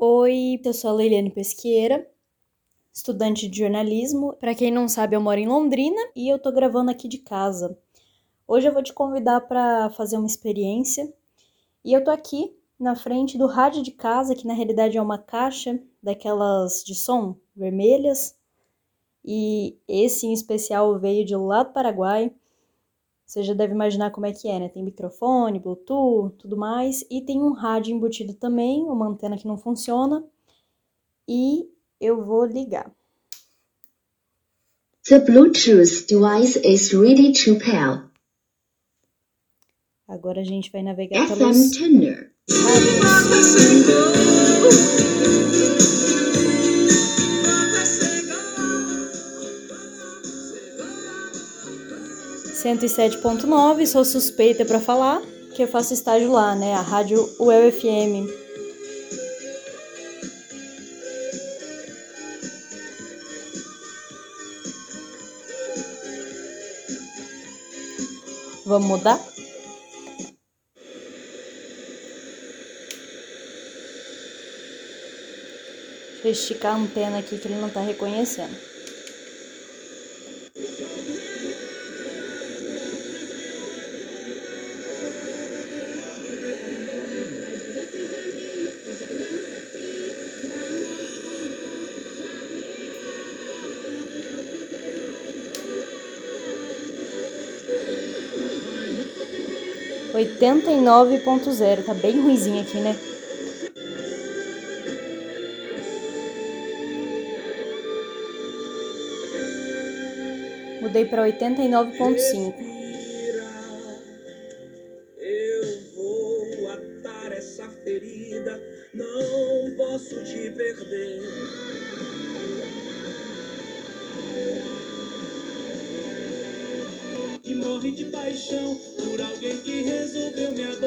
Oi, eu sou a Leiliane Pesqueira, estudante de jornalismo. Para quem não sabe, eu moro em Londrina e eu tô gravando aqui de casa. Hoje eu vou te convidar para fazer uma experiência e eu tô aqui na frente do rádio de casa, que na realidade é uma caixa daquelas de som vermelhas. E esse em especial veio de lá do Paraguai. Você já deve imaginar como é que é, né? Tem microfone, Bluetooth, tudo mais. E tem um rádio embutido também, uma antena que não funciona. E eu vou ligar. The Bluetooth device is ready to pair. Agora a gente vai navegar FM pelos... FM Ah, 107.9, sou suspeita para falar, que eu faço estágio lá, né? A rádio UEL-FM. Vamos mudar? Deixa eu esticar a antena aqui que ele não tá reconhecendo. Oitenta e nove ponto zero, tá bem ruizinho aqui, né? Mudei para oitenta e nove ponto cinco. Eu vou atar essa ferida, não posso te perder. E morre de paixão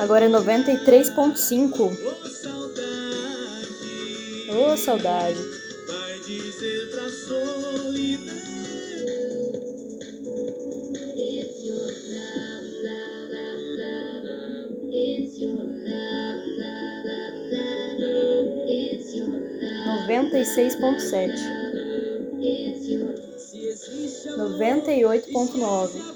Agora é noventa e três ponto cinco. Ô saudade, Ô, saudade. vai dizer pra solidão. Noventa e seis ponto sete. Noventa e oito ponto nove.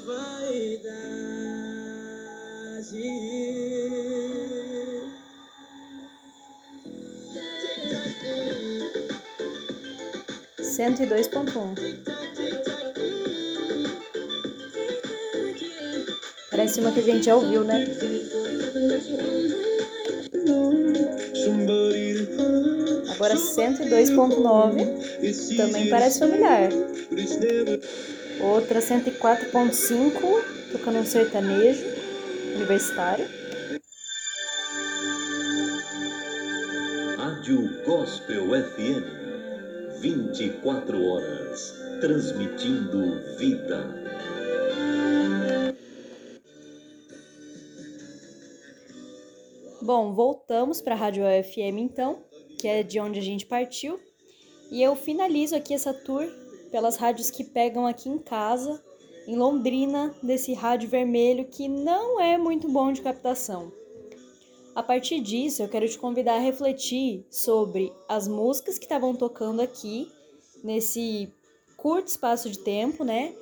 102.1. Parece uma que a gente já ouviu, né? Agora 102.9 também parece familiar. Outra 104.5 tocando um sertanejo universitário. Rádio Gospel FM 24 horas, transmitindo vida. Bom, voltamos para a Rádio FM então, que é de onde a gente partiu. E eu finalizo aqui essa tour pelas rádios que pegam aqui em casa, em Londrina, desse rádio vermelho que não é muito bom de captação. A partir disso, eu quero te convidar a refletir sobre as músicas que estavam tocando aqui nesse curto espaço de tempo, né?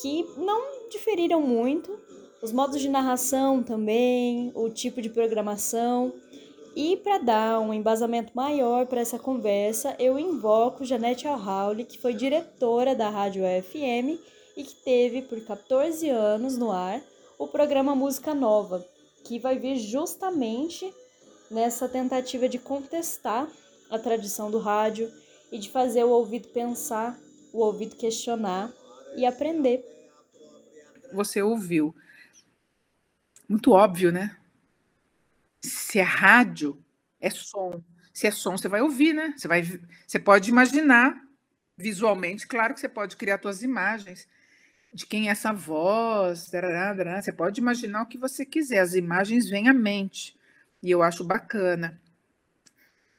Que não diferiram muito, os modos de narração também, o tipo de programação. E para dar um embasamento maior para essa conversa, eu invoco Janete Alhauli, que foi diretora da Rádio FM e que teve por 14 anos no ar o programa Música Nova, que vai vir justamente nessa tentativa de contestar a tradição do rádio e de fazer o ouvido pensar, o ouvido questionar e aprender. você ouviu. Muito óbvio, né? Se é rádio, é som. Se é som, você vai ouvir, né? Você, vai, você pode imaginar visualmente, claro que você pode criar suas imagens de quem é essa voz, você pode imaginar o que você quiser, as imagens vêm à mente, e eu acho bacana.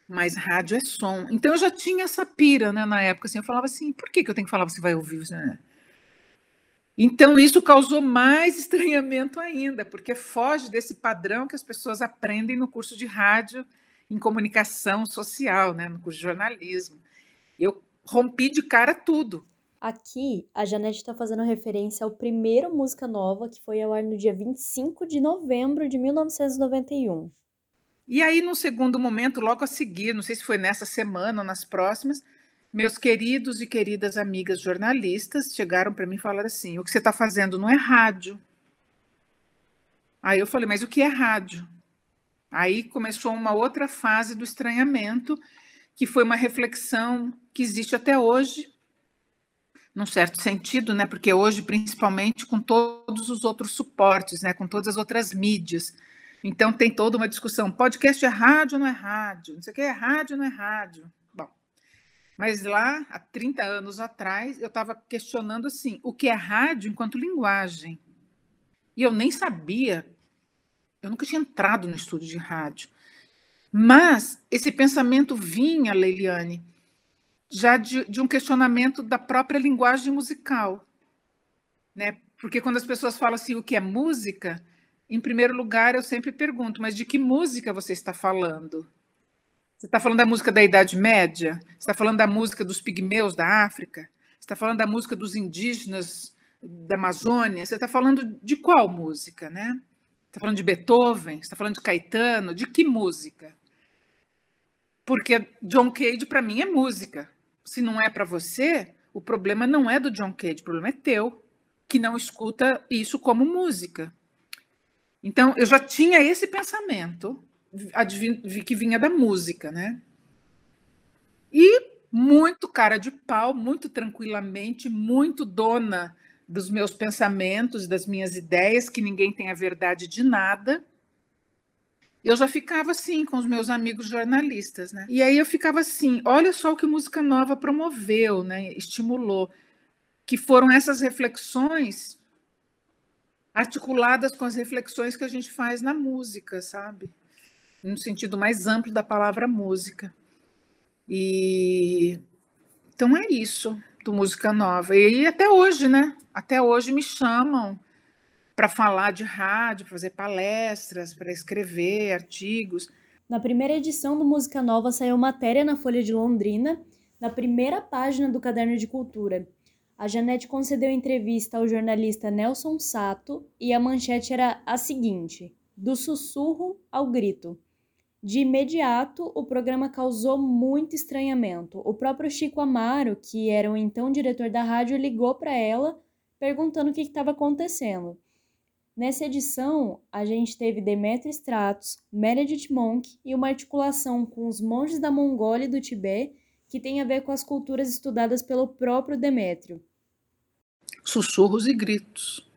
Mas rádio é som. Então eu já tinha essa pira, né, na época, assim, eu falava assim, por que, que eu tenho que falar, você vai ouvir? Você... Então, isso causou mais estranhamento ainda, porque foge desse padrão que as pessoas aprendem no curso de rádio em comunicação social, né, no curso de jornalismo. Eu rompi de cara tudo. Aqui, a Janete está fazendo referência ao primeiro Música Nova, que foi ao ar no dia 25 de novembro de 1991. E aí, no segundo momento, logo a seguir, não sei se foi nessa semana ou nas próximas, meus queridos e queridas amigas jornalistas chegaram para mim e falaram assim: o que você está fazendo não é rádio. Aí eu falei, mas o que é rádio? Aí começou uma outra fase do estranhamento, que foi uma reflexão que existe até hoje, num certo sentido, né? Porque hoje, principalmente, com todos os outros suportes, né? Com todas as outras mídias. Então tem toda uma discussão: podcast é rádio ou não é rádio? Não sei o que é rádio ou não é rádio. Bom, mas lá, há 30 anos atrás, eu estava questionando assim: o que é rádio enquanto linguagem? E eu nem sabia, eu nunca tinha entrado no estúdio de rádio. Mas esse pensamento vinha, Leiliane, já de, de um questionamento da própria linguagem musical. Né? Porque quando as pessoas falam assim, o que é música, em primeiro lugar eu sempre pergunto, mas de que música você está falando? Você está falando da música da Idade Média? Você está falando da música dos pigmeus da África? Você está falando da música dos indígenas da Amazônia? Você está falando de qual música, né? Está falando de Beethoven? Está falando de Caetano? De que música? Porque John Cage para mim é música se não é para você, o problema não é do John Cage, o problema é teu, que não escuta isso como música. Então, eu já tinha esse pensamento que vinha da música, né? E muito cara de pau, muito tranquilamente, muito dona dos meus pensamentos, das minhas ideias, que ninguém tem a verdade de nada eu já ficava assim com os meus amigos jornalistas, né? E aí eu ficava assim, olha só o que Música Nova promoveu, né? Estimulou, que foram essas reflexões articuladas com as reflexões que a gente faz na música, sabe? No sentido mais amplo da palavra música. E então é isso do Música Nova. E até hoje, né? Até hoje me chamam para falar de rádio, fazer palestras, para escrever artigos. Na primeira edição do Música Nova saiu matéria na Folha de Londrina, na primeira página do Caderno de Cultura. A Janete concedeu entrevista ao jornalista Nelson Sato e a manchete era a seguinte: Do sussurro ao grito. De imediato, o programa causou muito estranhamento. O próprio Chico Amaro, que era o então diretor da rádio, ligou para ela perguntando o que estava acontecendo. Nessa edição, a gente teve Demetrio Stratos, Meredith Monk e uma articulação com os monges da Mongólia e do Tibete, que tem a ver com as culturas estudadas pelo próprio Demétrio. Sussurros e gritos.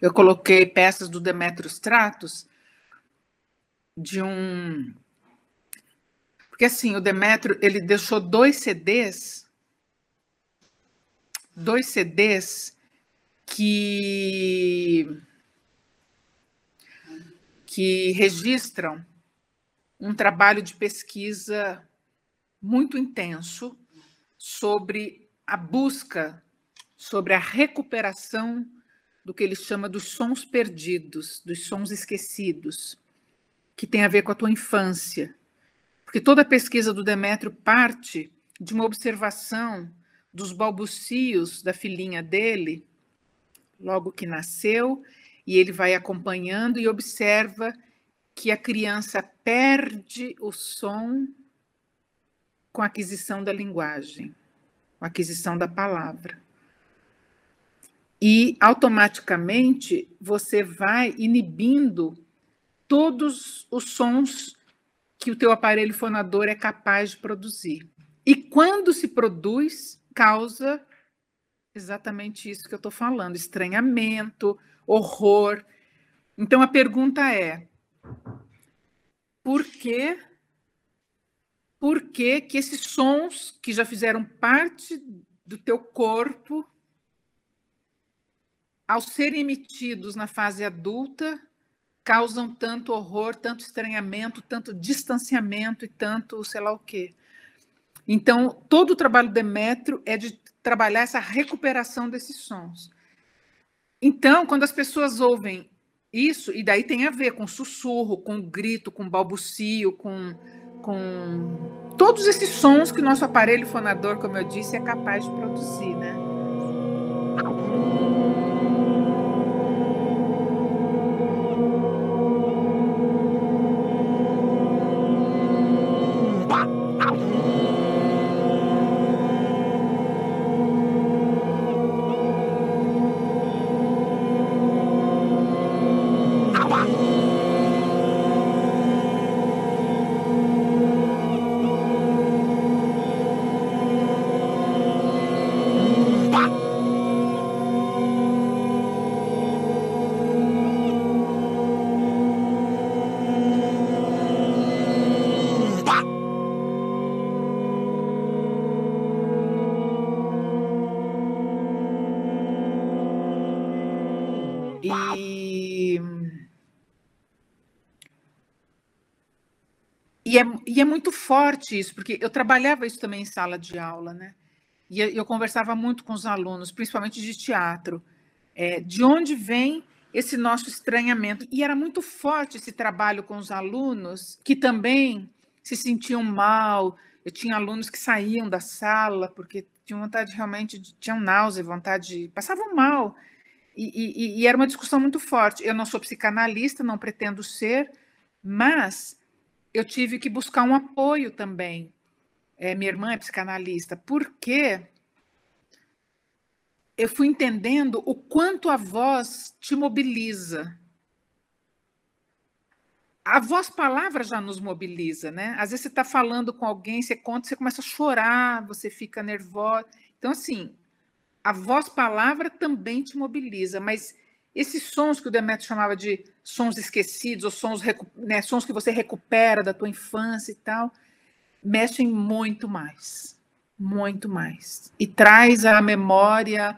Eu coloquei peças do Demétrio Stratos de um porque assim, o Demétrio, ele deixou dois CDs dois CDs que, que registram um trabalho de pesquisa muito intenso sobre a busca, sobre a recuperação do que ele chama dos sons perdidos, dos sons esquecidos, que tem a ver com a tua infância. Porque toda a pesquisa do Demétrio parte de uma observação dos balbucios da filhinha dele, logo que nasceu, e ele vai acompanhando e observa que a criança perde o som com a aquisição da linguagem, com a aquisição da palavra. E automaticamente você vai inibindo todos os sons que o teu aparelho fonador é capaz de produzir. E quando se produz, causa exatamente isso que eu estou falando: estranhamento, horror. Então a pergunta é: por que, por que, que esses sons que já fizeram parte do teu corpo, ao serem emitidos na fase adulta, causam tanto horror, tanto estranhamento, tanto distanciamento e tanto sei lá o quê? Então, todo o trabalho do Demétrio é de trabalhar essa recuperação desses sons. Então, quando as pessoas ouvem Isso, e daí tem a ver com sussurro, com grito, com balbucio, com, com todos esses sons que o nosso aparelho fonador, como eu disse, é capaz de produzir, né? E, é, e é muito forte isso, porque eu trabalhava isso também em sala de aula, né? E eu conversava muito com os alunos, principalmente de teatro, é, de onde vem esse nosso estranhamento. E era muito forte esse trabalho com os alunos, que também se sentiam mal. Eu tinha alunos que saíam da sala porque tinham vontade realmente, de, tinham náusea, vontade, de, passavam mal. E, e, e, era uma discussão muito forte. Eu não sou psicanalista, não pretendo ser, mas eu tive que buscar um apoio também. É, minha irmã é psicanalista, porque eu fui entendendo o quanto a voz te mobiliza. A voz-palavra já nos mobiliza, né? Às vezes você está falando com alguém, você conta, você começa a chorar, você fica nervosa. Então, assim, a voz-palavra também te mobiliza, mas esses sons que o Demetrio chamava de sons esquecidos, ou sons, né, sons que você recupera da tua infância e tal, mexem muito mais, muito mais. E traz a memória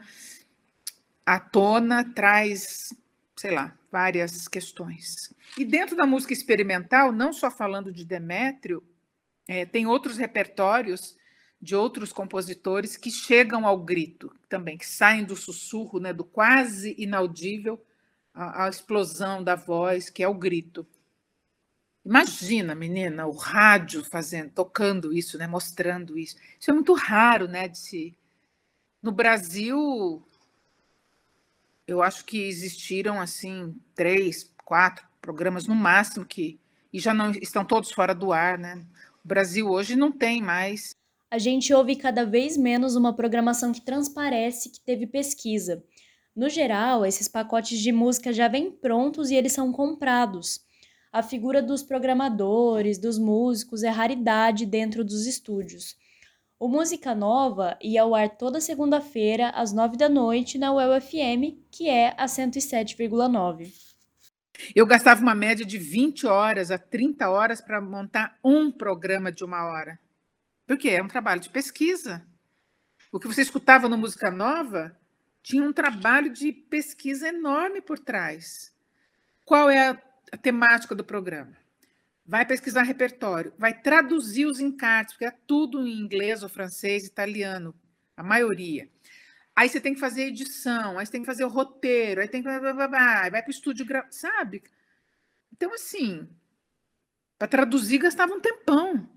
à tona, traz, sei lá, várias questões. E dentro da música experimental, não só falando de Demétrio, é, tem outros repertórios de outros compositores que chegam ao grito também, que saem do sussurro, né, do quase inaudível à, à explosão da voz, que é o grito. Imagina, menina, o rádio fazendo, tocando isso, né, mostrando isso. Isso é muito raro, né, de se no Brasil eu acho que existiram assim três, quatro programas no máximo que e já não estão todos fora do ar, né? O Brasil hoje não tem mais a gente ouve cada vez menos uma programação que transparece que teve pesquisa. No geral, esses pacotes de música já vêm prontos e eles são comprados. A figura dos programadores, dos músicos, é raridade dentro dos estúdios. O Música Nova ia ao ar toda segunda-feira, às nove da noite, na UFM, que é a 107,9. Eu gastava uma média de 20 horas a 30 horas para montar um programa de uma hora. Porque é um trabalho de pesquisa. O que você escutava no Música Nova tinha um trabalho de pesquisa enorme por trás. Qual é a, temática do programa? Vai pesquisar repertório, vai traduzir os encartes, porque é tudo em inglês ou francês, italiano, a maioria. Aí você tem que fazer edição, aí você tem que fazer o roteiro, aí tem que. Vai para o estúdio, sabe? Então, assim, para traduzir gastava um tempão.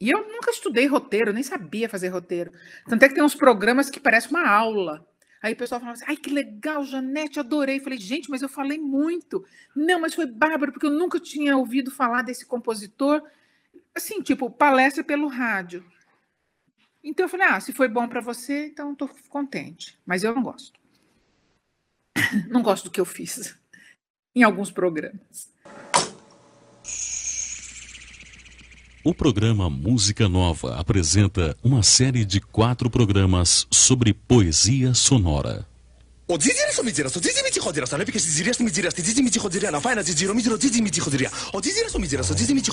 E eu nunca estudei roteiro, nem sabia fazer roteiro. Tanto é que tem uns programas que parecem uma aula. Aí o pessoal falava assim: ai, que legal, Janete, adorei. falei, gente, mas eu falei muito. Não, mas foi bárbaro, porque eu nunca tinha ouvido falar desse compositor. Assim, tipo, palestra pelo rádio. Então eu falei: ah, se foi bom para você, então estou contente. Mas eu não gosto. Não gosto do que eu fiz em alguns programas. O programa Música Nova apresenta uma série de quatro programas sobre poesia sonora. O Didi so Mijira so Didi Michi Hodira sa Lepike Sizirias Mijira Didi Michi Hodira na faina Didi Romidro Didi Michi Hodira O so so Michi Michi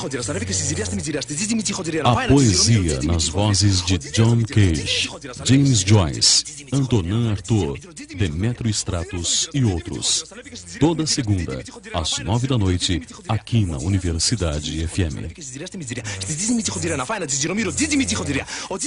na faina A poesia nas vozes de John Cage, James Joyce, Antonin Arthur, Demetrio Stratos e outros. Toda segunda, às nove da noite, aqui na Universidade FM. O